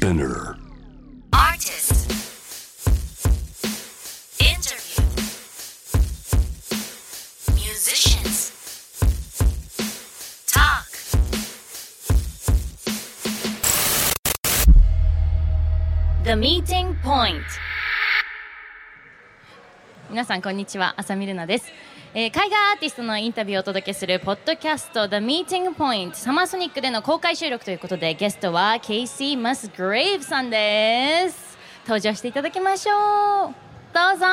Spinner. Artist. Interview. Musicians. Talk. The Meeting Point 皆さんこんにちは浅見ルナです、えー海外アーティストのインタビューをお届けするポッドキャスト The Meeting Point サマーソニックでの公開収録ということでゲストは Casey Musgrave さんです登場していただきましょうどうぞか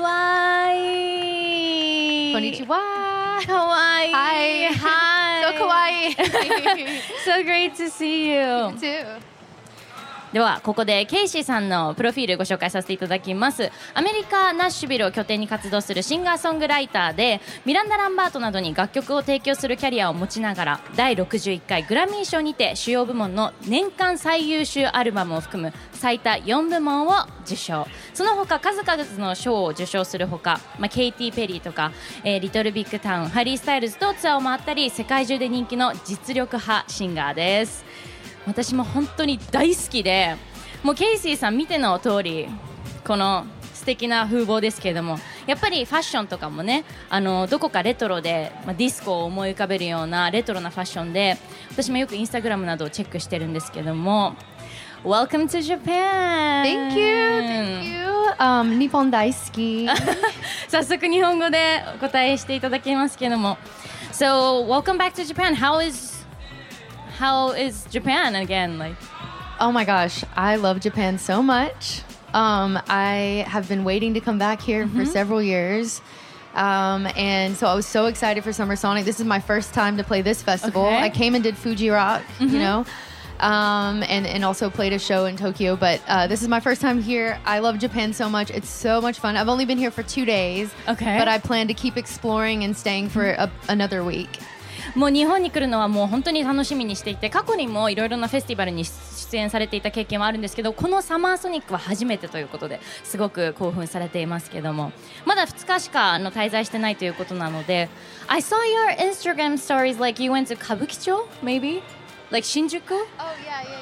わいいこんにちは。かわいい Hi. Hi So kawaii. So great to see you too. ではここでケイシーさんのプロフィールご紹介させていただきます。アメリカ・ナッシュビルを拠点に活動するシンガーソングライターでミランダ・ランバートなどに楽曲を提供するキャリアを持ちながら第61回グラミー賞にて主要部門の年間最優秀アルバムを含む最多4部門を受賞。その他数々の賞を受賞するほか、まあ、ケイティ・ペリーとか、えーリトル・ビッグ・タウンハリー・スタイルズとツアーを回ったり世界中で人気の実力派シンガーです。私も本当に大好きでもうケイシーさん見ての通りこの素敵な風貌ですけれどもやっぱりファッションとかもねあのどこかレトロで、まあ、ディスコを思い浮かべるようなレトロなファッションで私もよくインスタグラムなどをチェックしてるんですけども Welcome to Japan! Thank you. Thank you. Um, Nippon daisuki. 早速日本語でお答えしていただきますけども So welcome back to Japan How is How is Japan again? Like oh my gosh, I love Japan so much. Um, I have been waiting to come back here for several years. Um, and so I was so excited for Summer Sonic. This is my first time to play this festival. Okay. I came and did Fuji Rock, you know, um, and, and also played a show in Tokyo. But uh, this is my first time here. I love Japan so much. It's so much fun. I've only been here for two days, Okay. but I plan to keep exploring and staying for a, another week. もう日本に来るのはもう本当に楽しみにしていて過去にもいろいろなフェスティバルに出演されていた経験はあるんですけどこのサマーソニックは初めてということですごく興奮されていますけどもまだ2日しかあの滞在してないということなので I saw your Instagram stories like you went to 歌舞伎町 maybe? Like 新宿 Oh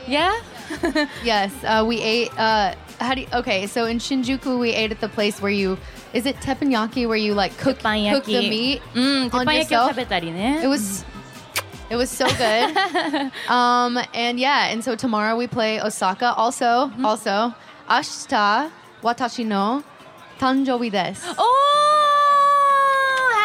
yeah, yeah? Yes, uh, we ate. Uh, how do you, okay? So in Shinjuku, we ate at the place where you Is it teppanyaki where you like cook, cook the meat mm, on yourself? It was it was so good. um, and yeah, and so tomorrow we play Osaka. Also, mm-hmm. also, Ashita Watashi no Tanjobi desu. Oh,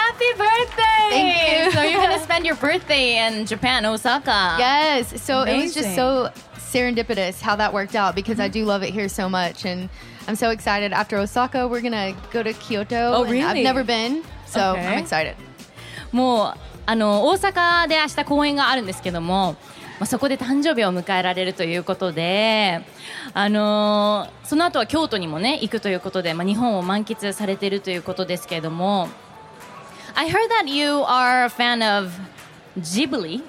happy birthday! Thank you. so you're gonna spend your birthday in Japan, Osaka. Yes. So Amazing. it was just so serendipitous how that worked out because mm-hmm. I do mm-hmm. love it here so much and I'm so excited. After Osaka, we're gonna go to Kyoto. Oh, really? I've never been, so Okay. I'm excited. もうあの大阪で明日公演があるんですけども、まあ、そこで誕生日を迎えられるということで、あのーその後は京都にもね行くということで、まあ、日本を満喫されているということですけれども I heard that you are a fan of Ghibli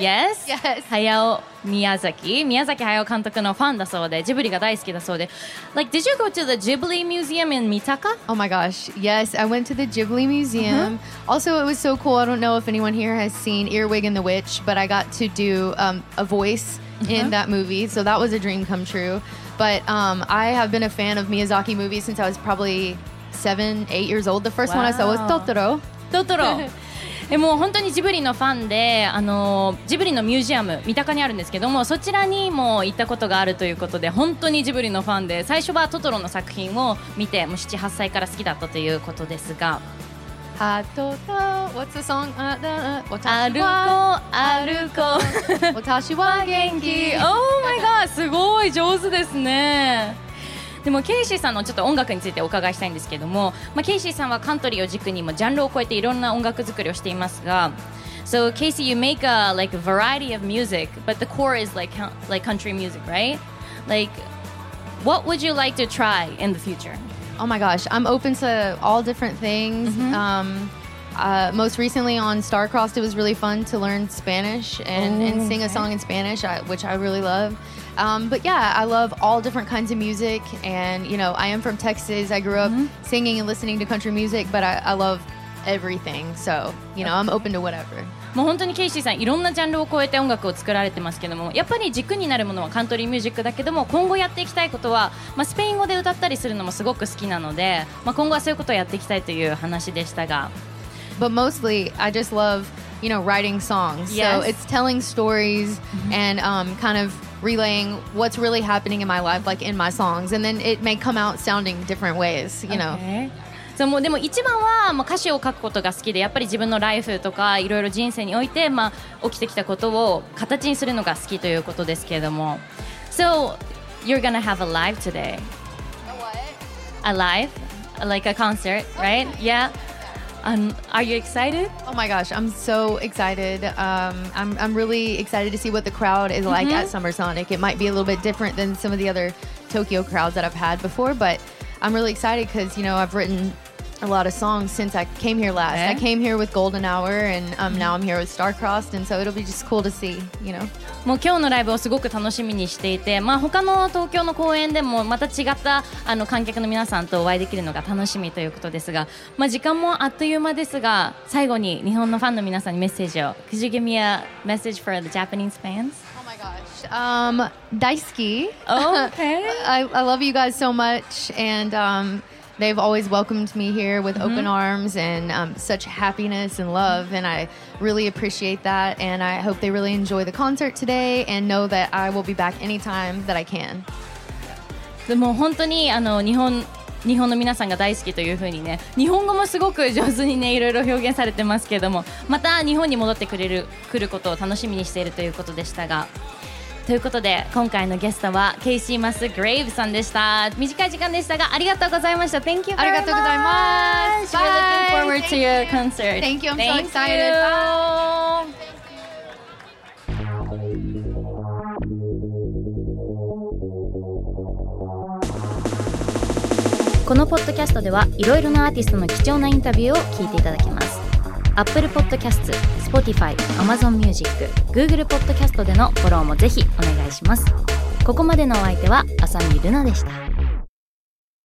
Yes? Yes. hayao Miyazaki 宮崎駿監督のファンだそうでジブリが大好きだそうで Like, did you go to the Ghibli Museum in Mitaka? Oh my gosh. Yes, I went to the Ghibli Museum. Also, it was so cool. I don't know if anyone here has seen Earwig and the Witch, but I got to do um, a voice in that movie. So that was a dream come true. But um, I have been a fan of Miyazaki movies since I was probably seven, eight years old. The first one I saw was Wow. Totoro. えもう本当にジブリのファンであのジブリのミュージアム三鷹にあるんですけどもそちらにも行ったことがあるということで本当にジブリのファンで最初はトトロの作品を見てもう78歳から好きだったということですが Hatoto. What's the song? Uh, uh, uh, 歩こう歩こう watashi wa genki. Oh my god すごい上手ですねでもケイシーさんのちょっと音楽についてお伺いしたいんですけども、まあ、ケイシーさんはカントリーを軸にもジャンルを超えていろんな音楽作りをしていますが So Casey, you make a like a variety of music, but the core is like coun- like country music, right? Like, what would you like to try in the future? Oh my gosh, I'm open to all different things. Um, uh, most recently on Starcrossed, it was really fun to learn Spanish and, and sing a song in Spanish, I, which I really love. Um, but yeah, I love all different kinds of music. And, you know, I am from Texas. I grew up singing and listening to country music, but I, I love everything. So, you know, I'm open to whatever. もう本当にケイシーさんいろんなジャンルを超えて音楽を作られてますけどもやっぱり軸になるものはカントリーミュージックだけども今後やっていきたいことは、まあ、スペイン語で歌ったりするのもすごく好きなので、まあ、今後はそういうことをやっていきたいという話でしたが But mostly, I just love, you know, writing songs. Yes. So it's telling stories and um, kind of relaying what's really happening in my life, like in my songs. And then it may come out sounding different ways, you know. Okay. そうもうでも一番はまあ歌詞を書くことが好きでやっぱり自分のライフとかいろいろ人生においてまあ起きてきたことを形にするのが好きということですけれども So you're gonna have a live today a live like a concert right yeah um, are you excited Oh my gosh, I'm so excited. Um, I'm, I'm really excited to see what the crowd is like at Summer Sonic. It might be a little bit different than some of the other Tokyo crowds that I've had before, but I'm really excited because, you know, I've written a lot of songs since I came here last. Eh? I came here with Golden Hour, and um, now I'm here with Starcrossed, and so it'll be just cool to see, you know. もう今日のライブをすごく楽しみにしていて、まあ、他の東京の公演でもまた違ったあの観客の皆さんとお会いできるのが楽しみということですが、まあ、時間もあっという間ですが最後に日本のファンの皆さんにメッセージを Could you give me a message for the Japanese fans? Oh my gosh. Um, Daisuki. Okay. I, I love you guys so much, and um, they've always welcomed me here with open arms and um, such happiness and love, and I really appreciate that. And I hope they really enjoy the concert today and know that I will be back anytime that I can. でも本当にあの日本日本の皆さんが大好きというふうにね日本語もすごく上手にねいろいろ表現されてますけどもまた日本に戻ってくれる来ることを楽しみにしているということでしたが ということで今回のゲストはケイシー・マス・グレイブさんでした。短い時間でしたがありがとうございました。Thank you ありがとうございます。We're looking forward to your concert. Thank you. I'm so excited. このポッドキャストではいろいろなアーティストの貴重なインタビューを聞いていただけます Apple Podcast、Spotify、Amazon Music、Google Podcast でのフォローもぜひお願いしますここまでのお相手は浅見ルナでした